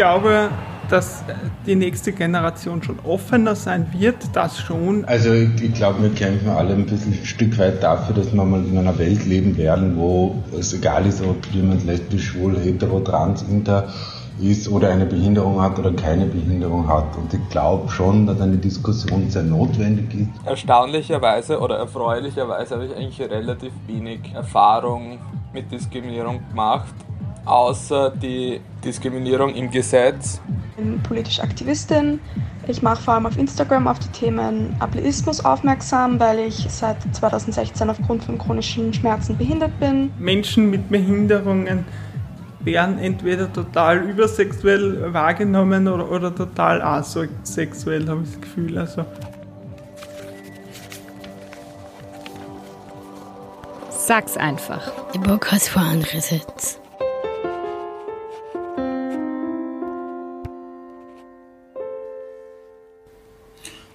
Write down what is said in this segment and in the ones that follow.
glaube, dass die nächste Generation schon offener sein wird, das schon. Also ich, ich glaube, wir kämpfen alle ein bisschen ein Stück weit dafür, dass wir mal in einer Welt leben werden, wo es egal ist, ob jemand lesbisch, schwul, hetero, trans, inter ist oder eine Behinderung hat oder keine Behinderung hat. Und ich glaube schon, dass eine Diskussion sehr notwendig ist. Erstaunlicherweise oder erfreulicherweise habe ich eigentlich relativ wenig Erfahrung mit Diskriminierung gemacht, außer die Diskriminierung im Gesetz. Ich bin politische Aktivistin. Ich mache vor allem auf Instagram auf die Themen Ableismus aufmerksam, weil ich seit 2016 aufgrund von chronischen Schmerzen behindert bin. Menschen mit Behinderungen werden entweder total übersexuell wahrgenommen oder, oder total asexuell, habe ich das Gefühl. Also. Sag's einfach. Der Bock hat vor andere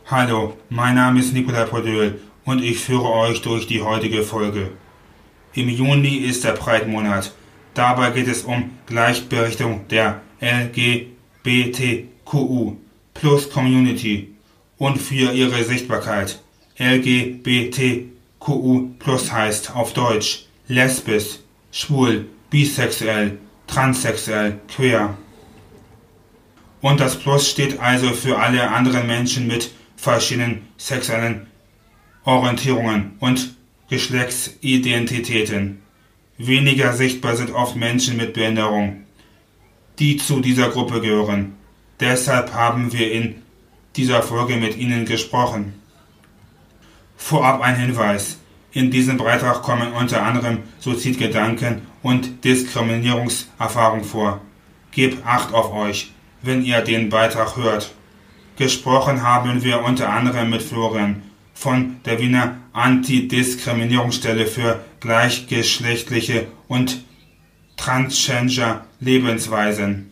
Hallo, mein Name ist Nikolai Podöl und ich führe euch durch die heutige Folge. Im Juni ist der Breitmonat. Dabei geht es um Gleichberechtigung der LGBTQU Plus Community und für ihre Sichtbarkeit. LGBTQU Plus heißt auf Deutsch lesbisch, schwul, bisexuell, transsexuell, queer. Und das Plus steht also für alle anderen Menschen mit verschiedenen sexuellen Orientierungen und Geschlechtsidentitäten. Weniger sichtbar sind oft Menschen mit Behinderung, die zu dieser Gruppe gehören. Deshalb haben wir in dieser Folge mit Ihnen gesprochen. Vorab ein Hinweis. In diesem Beitrag kommen unter anderem Suizidgedanken und Diskriminierungserfahrung vor. Gebt Acht auf euch, wenn ihr den Beitrag hört. Gesprochen haben wir unter anderem mit Florian von der Wiener Antidiskriminierungsstelle für gleichgeschlechtliche und transgender Lebensweisen.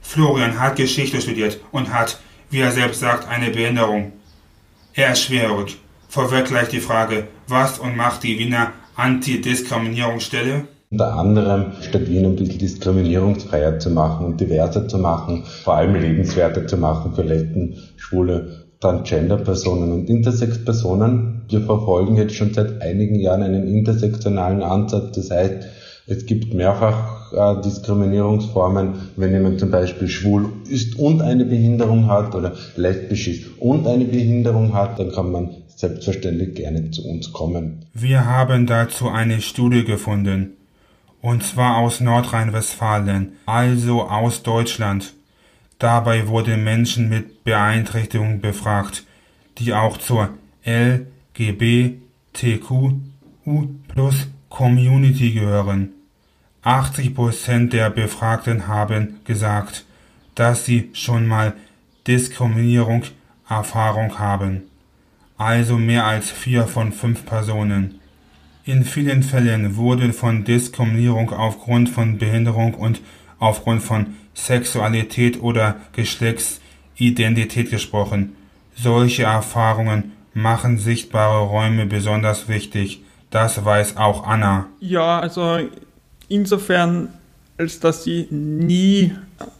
Florian hat Geschichte studiert und hat, wie er selbst sagt, eine Behinderung. Er ist schwerhörig. Vorweg gleich die Frage, was und macht die Wiener Antidiskriminierungsstelle? Unter anderem statt Wien ein bisschen diskriminierungsfreier zu machen und diverser zu machen, vor allem lebenswerter zu machen für Lesben, Schwule, Transgender-Personen und Intersex-Personen. Wir verfolgen jetzt schon seit einigen Jahren einen intersektionalen Ansatz. Das heißt, es gibt mehrfach äh, Diskriminierungsformen, wenn jemand zum Beispiel schwul ist und eine Behinderung hat oder lesbisch ist und eine Behinderung hat, dann kann man selbstverständlich gerne zu uns kommen. Wir haben dazu eine Studie gefunden und zwar aus Nordrhein-Westfalen, also aus Deutschland. Dabei wurden Menschen mit Beeinträchtigung befragt, die auch zur LGBTQU plus Community gehören. 80% der Befragten haben gesagt, dass sie schon mal Diskriminierung Erfahrung haben. Also mehr als vier von fünf Personen. In vielen Fällen wurde von Diskriminierung aufgrund von Behinderung und aufgrund von Sexualität oder Geschlechtsidentität gesprochen. Solche Erfahrungen machen sichtbare Räume besonders wichtig. Das weiß auch Anna. Ja, also insofern, als dass ich nie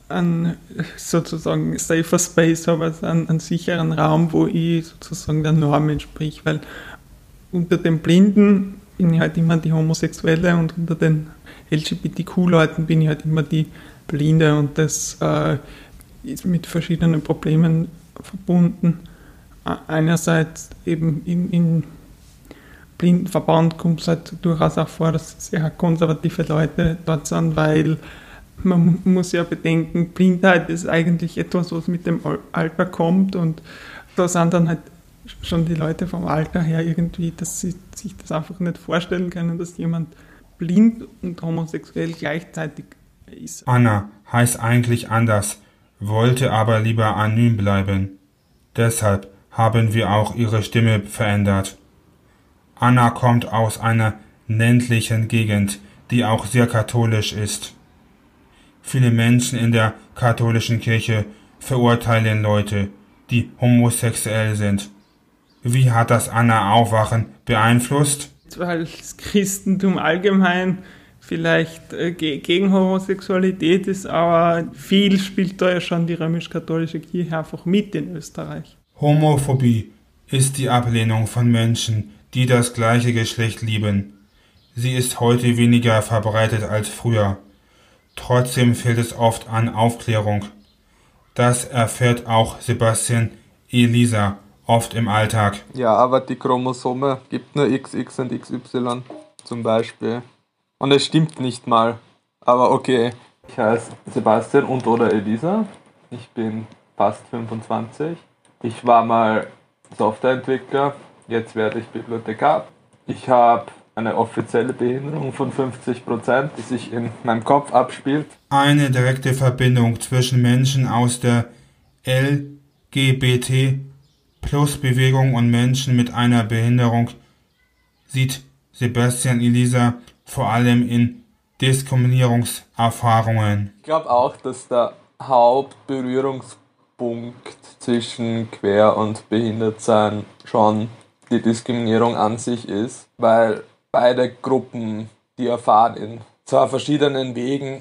einen sozusagen safer Space habe, also einen, einen sicheren Raum, wo ich sozusagen der Norm entsprich, weil unter den Blinden bin ich halt immer die Homosexuelle und unter den LGBTQ-Leuten bin ich halt immer die Blinde und das äh, ist mit verschiedenen Problemen verbunden. Einerseits eben in, in Blindenverband kommt es halt durchaus auch vor, dass sehr konservative Leute dort sind, weil man muss ja bedenken, Blindheit ist eigentlich etwas, was mit dem Alter kommt und da sind dann halt schon die Leute vom Alter her irgendwie, dass sie sich das einfach nicht vorstellen können, dass jemand blind und homosexuell gleichzeitig ist. Anna heißt eigentlich anders, wollte aber lieber anonym bleiben. Deshalb haben wir auch ihre Stimme verändert. Anna kommt aus einer ländlichen Gegend, die auch sehr katholisch ist. Viele Menschen in der katholischen Kirche verurteilen Leute, die homosexuell sind. Wie hat das Anna Aufwachen beeinflusst? Weil das Christentum allgemein vielleicht äh, gegen Homosexualität ist, aber viel spielt da ja schon die römisch-katholische Kirche einfach mit in Österreich. Homophobie ist die Ablehnung von Menschen, die das gleiche Geschlecht lieben. Sie ist heute weniger verbreitet als früher. Trotzdem fehlt es oft an Aufklärung. Das erfährt auch Sebastian Elisa oft im Alltag. Ja, aber die Chromosome gibt nur XX und XY zum Beispiel. Und es stimmt nicht mal. Aber okay. Ich heiße Sebastian und oder Elisa. Ich bin fast 25. Ich war mal Softwareentwickler. Jetzt werde ich Bibliothekar. Ich habe eine offizielle Behinderung von 50%, die sich in meinem Kopf abspielt. Eine direkte Verbindung zwischen Menschen aus der LGBT plus Bewegung und Menschen mit einer Behinderung sieht Sebastian Elisa vor allem in Diskriminierungserfahrungen. Ich glaube auch, dass der Hauptberührungspunkt zwischen quer und Behindertsein schon die Diskriminierung an sich ist, weil beide Gruppen, die erfahren in zwar verschiedenen Wegen,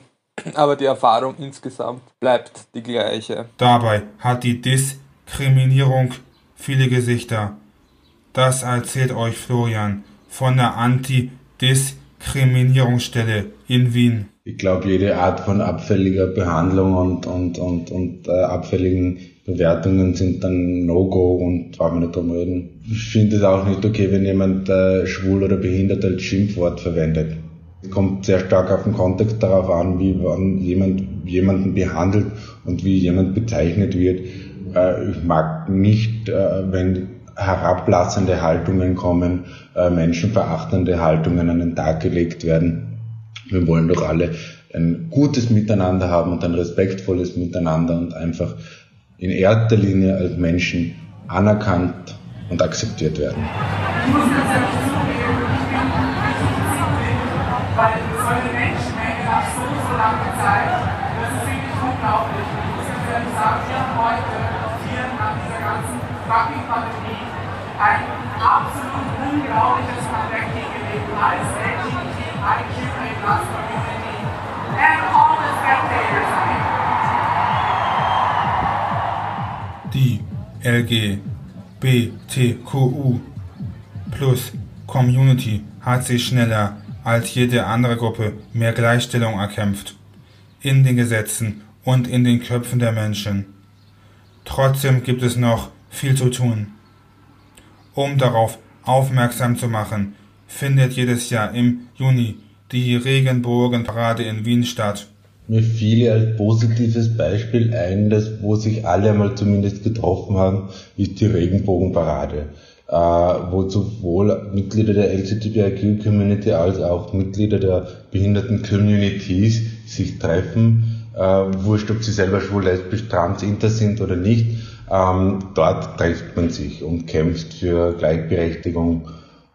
aber die Erfahrung insgesamt bleibt die gleiche. Dabei hat die Diskriminierung viele Gesichter. Das erzählt euch Florian von der Anti-Diskriminierungsstelle in Wien. Ich glaube, jede Art von abfälliger Behandlung und, und, und, und äh, abfälligen Bewertungen sind dann No-Go und brauchen wir nicht drum reden. Ich finde es auch nicht okay, wenn jemand äh, schwul oder behindert als Schimpfwort verwendet. Es kommt sehr stark auf den Kontext darauf an, wie man jemand, jemanden behandelt und wie jemand bezeichnet wird. Äh, ich mag nicht, äh, wenn herablassende Haltungen kommen, äh, menschenverachtende Haltungen an den Tag gelegt werden. Wir wollen doch alle ein gutes Miteinander haben und ein respektvolles Miteinander und einfach in erster Linie als Menschen anerkannt und akzeptiert werden. Zeit, das ist wirklich unglaublich. Ich muss ehrlich sagen, wir haben heute ganzen fucking Pandemie ein absolut unglaubliches Comeback hingelegt als LGBTIQA Community and all the spectators. Die LG BTQU plus Community hat sich schneller als jede andere Gruppe mehr Gleichstellung erkämpft. In den Gesetzen und in den Köpfen der Menschen. Trotzdem gibt es noch viel zu tun. Um darauf aufmerksam zu machen, findet jedes Jahr im Juni die Regenbogenparade in Wien statt. Mir fiel als positives Beispiel ein, dass wo sich alle einmal zumindest getroffen haben, ist die Regenbogenparade, äh, wo sowohl Mitglieder der LGBTIQ-Community als auch Mitglieder der Behinderten-Communities sich treffen, äh, wurscht, ob sie selber schwul, lesbisch, trans, inter sind oder nicht. Ähm, dort trifft man sich und kämpft für Gleichberechtigung,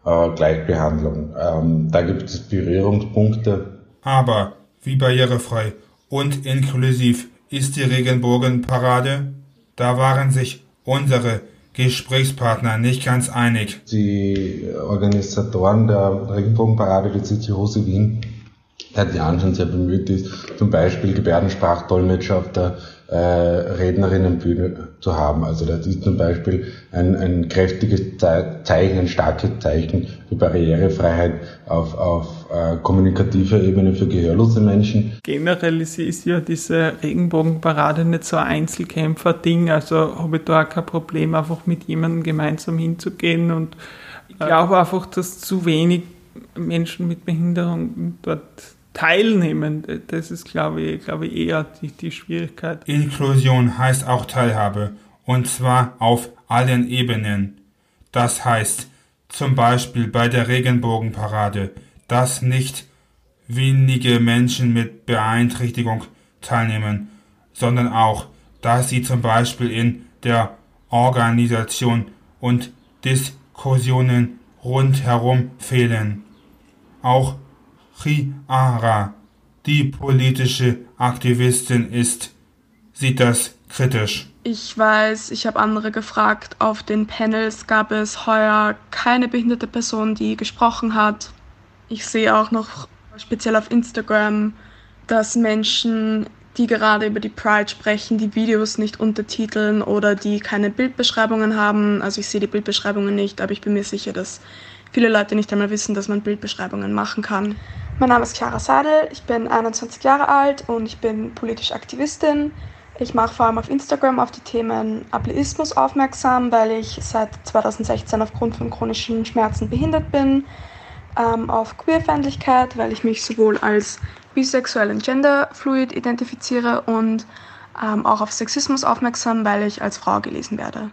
äh, Gleichbehandlung. Ähm, da gibt es Berührungspunkte. Aber wie barrierefrei und inklusiv ist die Regenbogenparade? Da waren sich unsere Gesprächspartner nicht ganz einig. Die Organisatoren der Regenbogenparade, die CCHOSE Wien, seit Jahren schon sehr bemüht ist, zum Beispiel Gebärdensprachdolmetscher auf der äh, Rednerinnenbühne zu haben. Also das ist zum Beispiel ein, ein kräftiges Zeichen, ein starkes Zeichen für Barrierefreiheit auf, auf äh, kommunikativer Ebene für gehörlose Menschen. Generell ist, ist ja diese Regenbogenparade nicht so ein Einzelkämpfer-Ding, also habe ich da auch kein Problem, einfach mit jemandem gemeinsam hinzugehen und ich glaube einfach, dass zu wenig Menschen mit Behinderung dort teilnehmen. Das ist, glaube ich, glaube ich eher die, die Schwierigkeit. Inklusion heißt auch Teilhabe. Und zwar auf allen Ebenen. Das heißt, zum Beispiel bei der Regenbogenparade, dass nicht wenige Menschen mit Beeinträchtigung teilnehmen, sondern auch, dass sie zum Beispiel in der Organisation und Diskussionen rundherum fehlen. Auch Chiara, die politische Aktivistin ist, sieht das kritisch. Ich weiß, ich habe andere gefragt. Auf den Panels gab es heuer keine behinderte Person, die gesprochen hat. Ich sehe auch noch Speziell auf Instagram, dass Menschen, die gerade über die Pride sprechen, die Videos nicht untertiteln oder die keine Bildbeschreibungen haben. Also ich sehe die Bildbeschreibungen nicht, aber ich bin mir sicher, dass viele Leute nicht einmal wissen, dass man Bildbeschreibungen machen kann. Mein Name ist Chiara Seidel, ich bin 21 Jahre alt und ich bin politische Aktivistin. Ich mache vor allem auf Instagram auf die Themen Ableismus aufmerksam, weil ich seit 2016 aufgrund von chronischen Schmerzen behindert bin. Ähm, auf Queerfeindlichkeit, weil ich mich sowohl als bisexuell und genderfluid identifiziere und ähm, auch auf Sexismus aufmerksam, weil ich als Frau gelesen werde.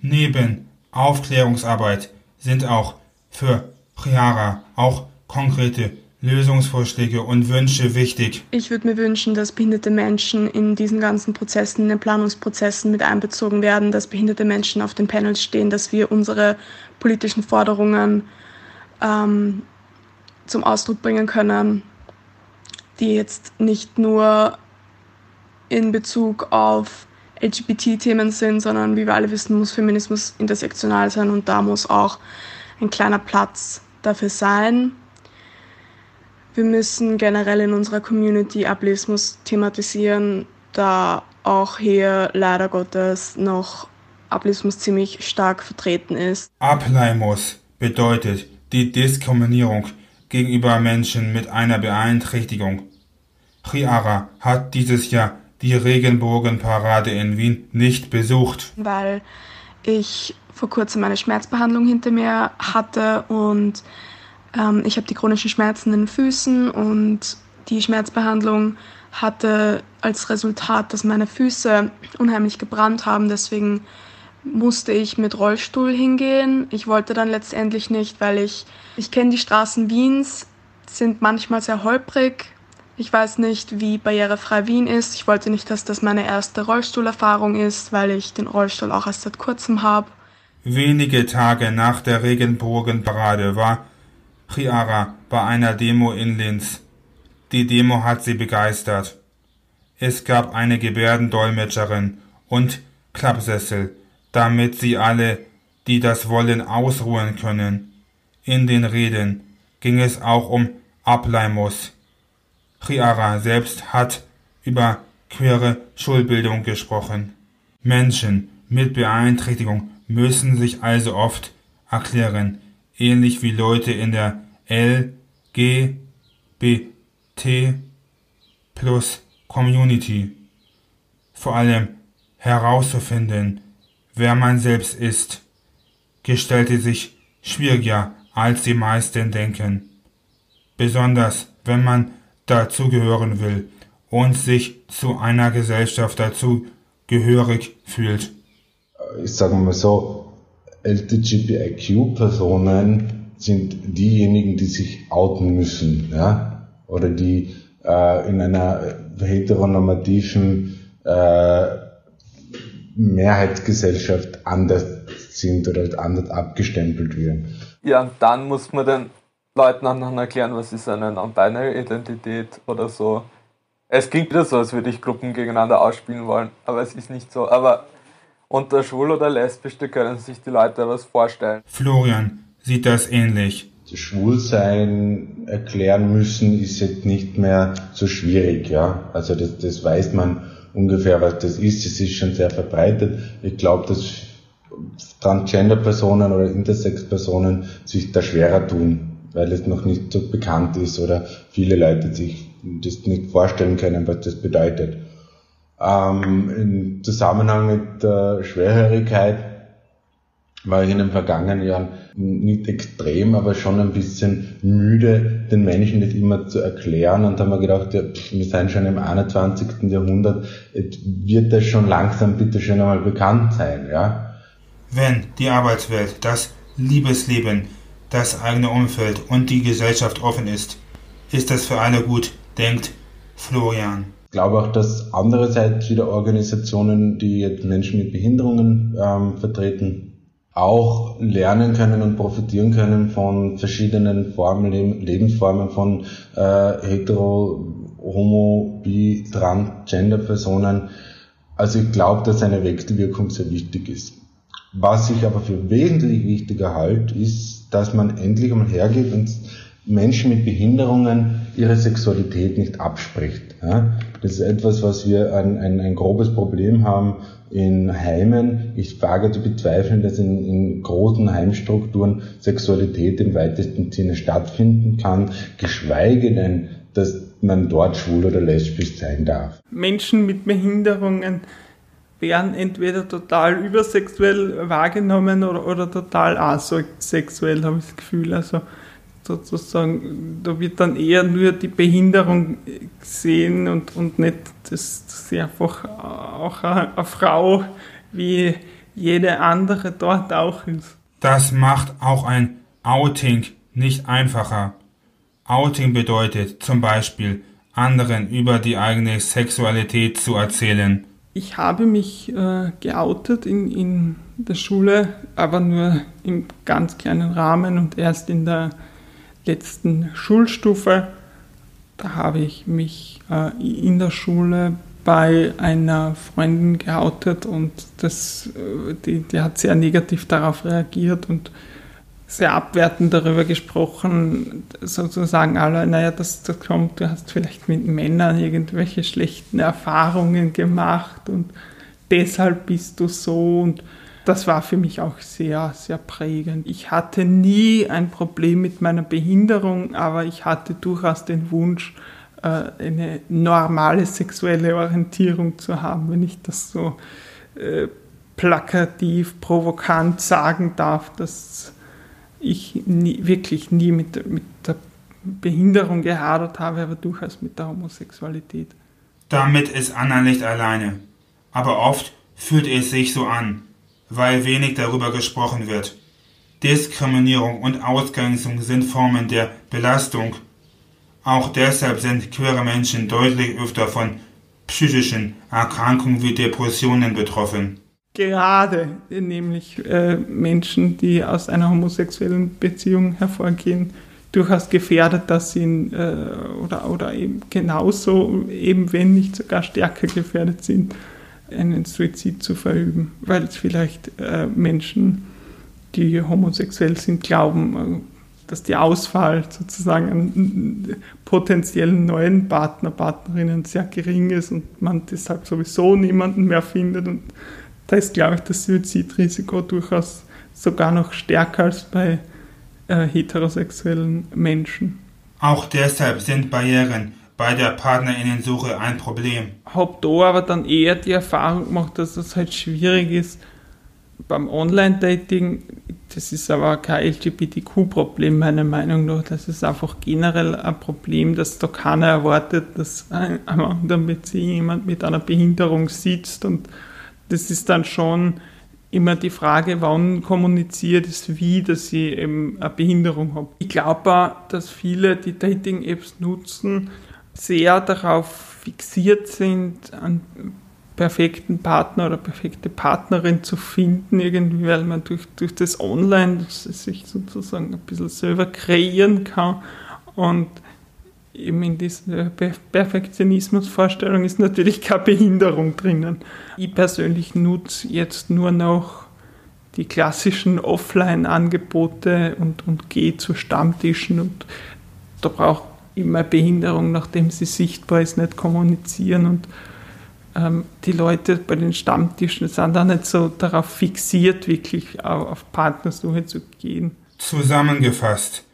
Neben Aufklärungsarbeit sind auch für Chiara auch konkrete Lösungsvorschläge und Wünsche wichtig? Ich würde mir wünschen, dass behinderte Menschen in diesen ganzen Prozessen, in den Planungsprozessen mit einbezogen werden, dass behinderte Menschen auf den Panels stehen, dass wir unsere politischen Forderungen ähm, zum Ausdruck bringen können, die jetzt nicht nur in Bezug auf LGBT-Themen sind, sondern wie wir alle wissen, muss Feminismus intersektional sein und da muss auch ein kleiner Platz dafür sein. Wir müssen generell in unserer Community Ableismus thematisieren, da auch hier leider Gottes noch Ableismus ziemlich stark vertreten ist. Ableimus bedeutet die Diskriminierung gegenüber Menschen mit einer Beeinträchtigung. Chiara hat dieses Jahr die Regenbogenparade in Wien nicht besucht. Weil ich vor kurzem eine Schmerzbehandlung hinter mir hatte und ähm, ich habe die chronischen Schmerzen in den Füßen und die Schmerzbehandlung hatte als Resultat, dass meine Füße unheimlich gebrannt haben. Deswegen musste ich mit Rollstuhl hingehen. Ich wollte dann letztendlich nicht, weil ich, ich kenne die Straßen Wiens, sind manchmal sehr holprig. Ich weiß nicht, wie barrierefrei Wien ist. Ich wollte nicht, dass das meine erste Rollstuhlerfahrung ist, weil ich den Rollstuhl auch erst seit kurzem habe. Wenige Tage nach der Regenbogenparade war Chiara bei einer Demo in Linz. Die Demo hat sie begeistert. Es gab eine Gebärdendolmetscherin und Klappsessel, damit sie alle, die das wollen, ausruhen können. In den Reden ging es auch um Ableimus. Chiara selbst hat über queere Schulbildung gesprochen. Menschen mit Beeinträchtigung müssen sich also oft erklären, ähnlich wie Leute in der LGBT plus Community. Vor allem herauszufinden, wer man selbst ist, gestalte sich schwieriger, als die meisten denken. Besonders wenn man dazugehören will und sich zu einer Gesellschaft dazu gehörig fühlt. Ich sage mal so, LGBTIQ-Personen sind diejenigen, die sich outen müssen, ja, oder die äh, in einer heteronormativen äh, Mehrheitsgesellschaft anders sind oder halt anders abgestempelt werden. Ja, und dann muss man den Leuten auch noch erklären, was ist eine Non-Binary-Identität oder so. Es klingt wieder so, als würde ich Gruppen gegeneinander ausspielen wollen, aber es ist nicht so. Aber unter schwul oder lesbisch, da können sich die Leute was vorstellen. Florian sieht das ähnlich. Schwulsein erklären müssen ist jetzt nicht mehr so schwierig, ja. Also das, das weiß man ungefähr, was das ist. Es ist schon sehr verbreitet. Ich glaube, dass Transgender-Personen oder Intersex-Personen sich da schwerer tun, weil es noch nicht so bekannt ist oder viele Leute sich das nicht vorstellen können, was das bedeutet. Ähm, Im Zusammenhang mit der Schwerhörigkeit war ich in den vergangenen Jahren nicht extrem, aber schon ein bisschen müde, den Menschen das immer zu erklären und haben mir gedacht, ja, wir sind schon im 21. Jahrhundert, wird das schon langsam bitte schon einmal bekannt sein, ja. Wenn die Arbeitswelt, das Liebesleben, das eigene Umfeld und die Gesellschaft offen ist, ist das für alle gut, denkt Florian glaube auch, dass andererseits wieder Organisationen, die jetzt Menschen mit Behinderungen ähm, vertreten, auch lernen können und profitieren können von verschiedenen Formen, Lebensformen von äh, hetero, homo, bi, trans, gender Personen. Also ich glaube, dass eine Wechselwirkung sehr wichtig ist. Was ich aber für wesentlich wichtiger halte, ist, dass man endlich einmal hergeht und Menschen mit Behinderungen ihre Sexualität nicht abspricht. Ja? Das ist etwas, was wir ein, ein, ein grobes Problem haben in Heimen. Ich wage zu bezweifeln, dass in, in großen Heimstrukturen Sexualität im weitesten Sinne stattfinden kann, geschweige denn, dass man dort schwul oder lesbisch sein darf. Menschen mit Behinderungen werden entweder total übersexuell wahrgenommen oder, oder total asexuell, habe ich das Gefühl. Also sozusagen, da wird dann eher nur die Behinderung gesehen und, und nicht, dass, sie einfach auch eine Frau wie jede andere dort auch ist. Das macht auch ein Outing nicht einfacher. Outing bedeutet zum Beispiel, anderen über die eigene Sexualität zu erzählen. Ich habe mich äh, geoutet in, in der Schule, aber nur im ganz kleinen Rahmen und erst in der letzten Schulstufe. Da habe ich mich äh, in der Schule bei einer Freundin geoutet und das, äh, die, die hat sehr negativ darauf reagiert und sehr abwertend darüber gesprochen, sozusagen alle, naja, das, das kommt, du hast vielleicht mit Männern irgendwelche schlechten Erfahrungen gemacht und deshalb bist du so und das war für mich auch sehr, sehr prägend. Ich hatte nie ein Problem mit meiner Behinderung, aber ich hatte durchaus den Wunsch, äh, eine normale sexuelle Orientierung zu haben, wenn ich das so äh, plakativ, provokant sagen darf, dass ich nie, wirklich nie mit, mit der Behinderung gehadert habe, aber durchaus mit der Homosexualität. Damit ist Anna nicht alleine. Aber oft fühlt es sich so an, weil wenig darüber gesprochen wird. Diskriminierung und Ausgrenzung sind Formen der Belastung. Auch deshalb sind queere Menschen deutlich öfter von psychischen Erkrankungen wie Depressionen betroffen gerade nämlich äh, Menschen, die aus einer homosexuellen Beziehung hervorgehen, durchaus gefährdet, dass sie äh, oder, oder eben genauso, eben wenn nicht sogar stärker gefährdet sind, einen Suizid zu verüben, weil es vielleicht äh, Menschen, die homosexuell sind, glauben, äh, dass die Auswahl sozusagen an potenziellen neuen Partner, Partnerinnen sehr gering ist und man deshalb sowieso niemanden mehr findet und da ist, glaube ich, das Suizidrisiko durchaus sogar noch stärker als bei äh, heterosexuellen Menschen. Auch deshalb sind Barrieren bei der Partnerinnensuche ein Problem. Hab da aber dann eher die Erfahrung gemacht, dass es halt schwierig ist beim Online-Dating. Das ist aber kein LGBTQ-Problem, meiner Meinung nach. Das ist einfach generell ein Problem, dass da keiner erwartet, dass am anderen Beziehung jemand mit einer Behinderung sitzt und das ist dann schon immer die Frage, wann kommuniziert es wie, dass ich eben eine Behinderung habe. Ich glaube dass viele, die Dating-Apps nutzen, sehr darauf fixiert sind, einen perfekten Partner oder perfekte Partnerin zu finden, irgendwie, weil man durch, durch das Online sich sozusagen ein bisschen selber kreieren kann und eben in dieser Perfektionismusvorstellung ist natürlich keine Behinderung drinnen. Ich persönlich nutze jetzt nur noch die klassischen Offline-Angebote und, und gehe zu Stammtischen und da braucht immer Behinderung, nachdem sie sichtbar ist, nicht kommunizieren und ähm, die Leute bei den Stammtischen sind da nicht so darauf fixiert, wirklich auf Partnersuche zu gehen. Zusammengefasst,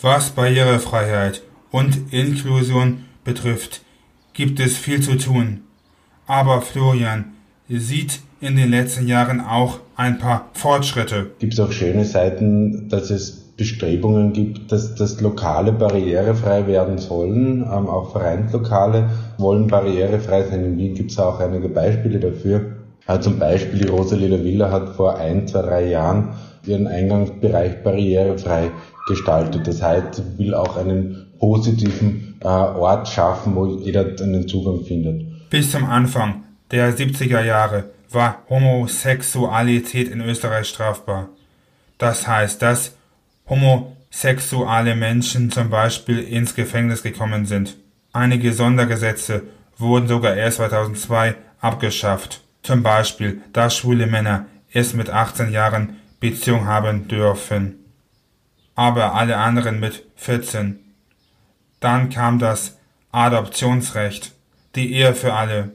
was Barrierefreiheit und Inklusion betrifft, gibt es viel zu tun. Aber Florian sieht in den letzten Jahren auch ein paar Fortschritte. Gibt es auch schöne Seiten, dass es Bestrebungen gibt, dass das Lokale barrierefrei werden sollen. Ähm, auch Vereinslokale wollen barrierefrei sein. In Wien gibt es auch einige Beispiele dafür. Äh, zum Beispiel die Rosalila Villa hat vor ein, zwei, drei Jahren ihren Eingangsbereich barrierefrei gestaltet. Das heißt, will auch einen positiven äh, Ort schaffen, wo jeder einen Zugang findet. Bis zum Anfang der 70er Jahre war Homosexualität in Österreich strafbar. Das heißt, dass homosexuelle Menschen zum Beispiel ins Gefängnis gekommen sind. Einige Sondergesetze wurden sogar erst 2002 abgeschafft. Zum Beispiel, dass schwule Männer erst mit 18 Jahren Beziehung haben dürfen. Aber alle anderen mit 14. Dann kam das Adoptionsrecht, die Ehe für alle,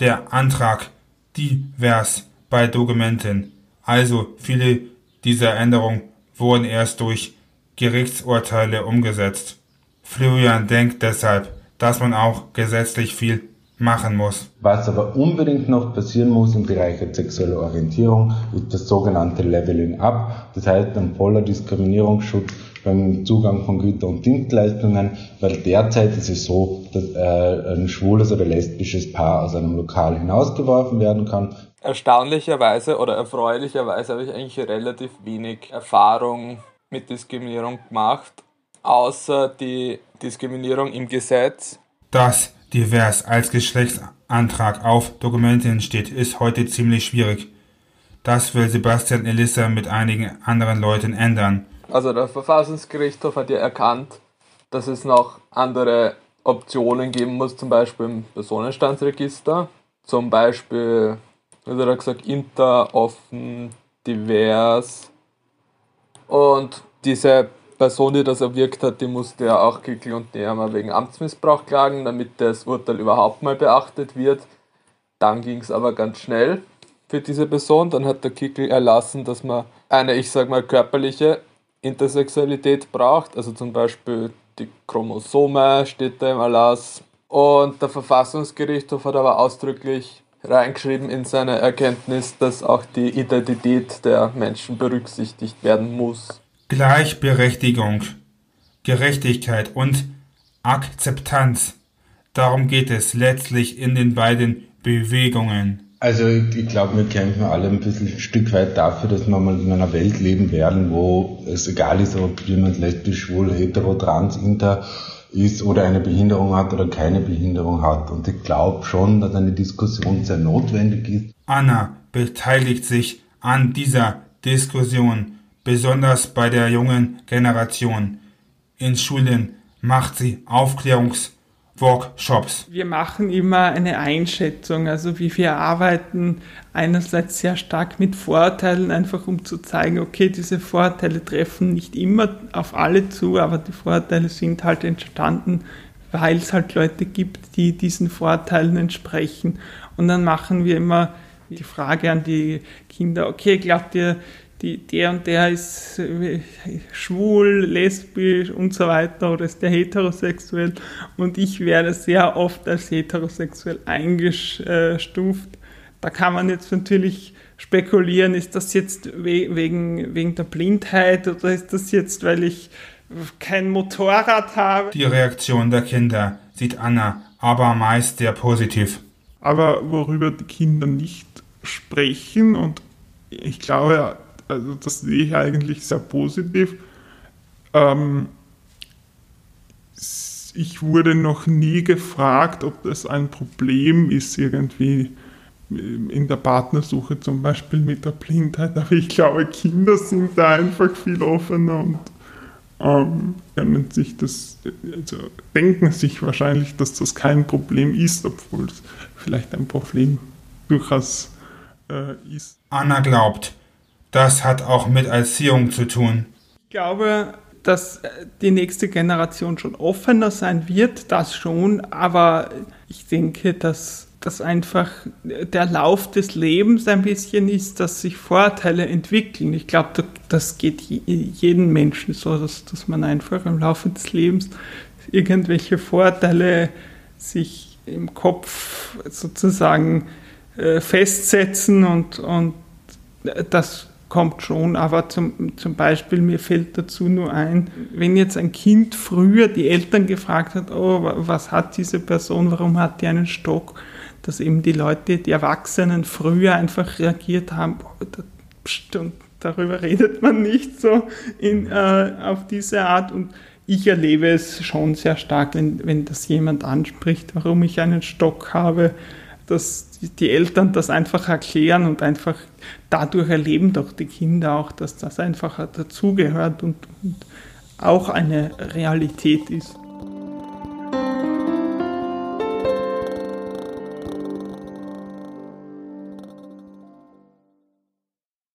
der Antrag divers bei Dokumenten. Also viele dieser Änderungen wurden erst durch Gerichtsurteile umgesetzt. Florian denkt deshalb, dass man auch gesetzlich viel machen muss. Was aber unbedingt noch passieren muss im Bereich der sexuellen Orientierung, ist das sogenannte Leveling Up. Das heißt ein voller Diskriminierungsschutz beim Zugang von Güter- und Dienstleistungen, weil derzeit ist es so, dass äh, ein schwules oder lesbisches Paar aus einem Lokal hinausgeworfen werden kann. Erstaunlicherweise oder erfreulicherweise habe ich eigentlich relativ wenig Erfahrung mit Diskriminierung gemacht, außer die Diskriminierung im Gesetz. Das divers als Geschlechtsantrag auf Dokumenten steht, ist heute ziemlich schwierig. Das will Sebastian Elissa mit einigen anderen Leuten ändern. Also der Verfassungsgerichtshof hat ja erkannt, dass es noch andere Optionen geben muss, zum Beispiel im Personenstandsregister. Zum Beispiel, wie hat er gesagt, inter, offen, divers. Und diese Person, die das erwirkt hat, die musste ja auch Kickel und Nehammer wegen Amtsmissbrauch klagen, damit das Urteil überhaupt mal beachtet wird. Dann ging es aber ganz schnell für diese Person. Dann hat der Kickel erlassen, dass man eine, ich sag mal, körperliche Intersexualität braucht. Also zum Beispiel die Chromosome steht da im Erlass. Und der Verfassungsgerichtshof hat aber ausdrücklich reingeschrieben in seine Erkenntnis, dass auch die Identität der Menschen berücksichtigt werden muss. Gleichberechtigung, Gerechtigkeit und Akzeptanz. Darum geht es letztlich in den beiden Bewegungen. Also ich, glaube, wir kämpfen alle ein bisschen ein Stück weit dafür, dass wir mal in einer Welt leben werden, wo es egal ist, ob jemand lesbisch, schwul, hetero, trans, inter ist oder eine Behinderung hat oder keine Behinderung hat. Und ich glaube schon, dass eine Diskussion sehr notwendig ist. Anna beteiligt sich an dieser Diskussion, besonders bei der jungen Generation. In Schulen macht sie Aufklärungs- Workshops. Wir machen immer eine Einschätzung, also wie wir arbeiten einerseits sehr stark mit Vorteilen, einfach um zu zeigen, okay, diese Vorteile treffen nicht immer auf alle zu, aber die Vorteile sind halt entstanden, weil es halt Leute gibt, die diesen Vorteilen entsprechen. Und dann machen wir immer die Frage an die Kinder, okay, glaubt ihr, die, der und der ist äh, schwul, lesbisch und so weiter oder ist der heterosexuell und ich werde sehr oft als heterosexuell eingestuft. Da kann man jetzt natürlich spekulieren, ist das jetzt wegen, wegen der Blindheit oder ist das jetzt, weil ich kein Motorrad habe? Die Reaktion der Kinder sieht Anna aber meist sehr positiv. Aber worüber die Kinder nicht sprechen und ich glaube, also das sehe ich eigentlich sehr positiv. Ähm, ich wurde noch nie gefragt, ob das ein Problem ist, irgendwie in der Partnersuche zum Beispiel mit der Blindheit. Aber ich glaube, Kinder sind da einfach viel offener und ähm, können sich das, also denken sich wahrscheinlich, dass das kein Problem ist, obwohl es vielleicht ein Problem durchaus äh, ist. Anna glaubt, das hat auch mit Erziehung zu tun. Ich glaube, dass die nächste Generation schon offener sein wird, das schon, aber ich denke, dass das einfach der Lauf des Lebens ein bisschen ist, dass sich Vorteile entwickeln. Ich glaube, das geht jedem Menschen so, dass, dass man einfach im Laufe des Lebens irgendwelche Vorteile sich im Kopf sozusagen äh, festsetzen und, und das kommt schon, aber zum, zum Beispiel, mir fällt dazu nur ein, wenn jetzt ein Kind früher die Eltern gefragt hat, oh, was hat diese Person, warum hat die einen Stock, dass eben die Leute, die Erwachsenen früher einfach reagiert haben, und darüber redet man nicht so in, äh, auf diese Art. Und ich erlebe es schon sehr stark, wenn, wenn das jemand anspricht, warum ich einen Stock habe, dass die Eltern das einfach erklären und einfach dadurch erleben doch die Kinder auch, dass das einfach dazugehört und, und auch eine Realität ist.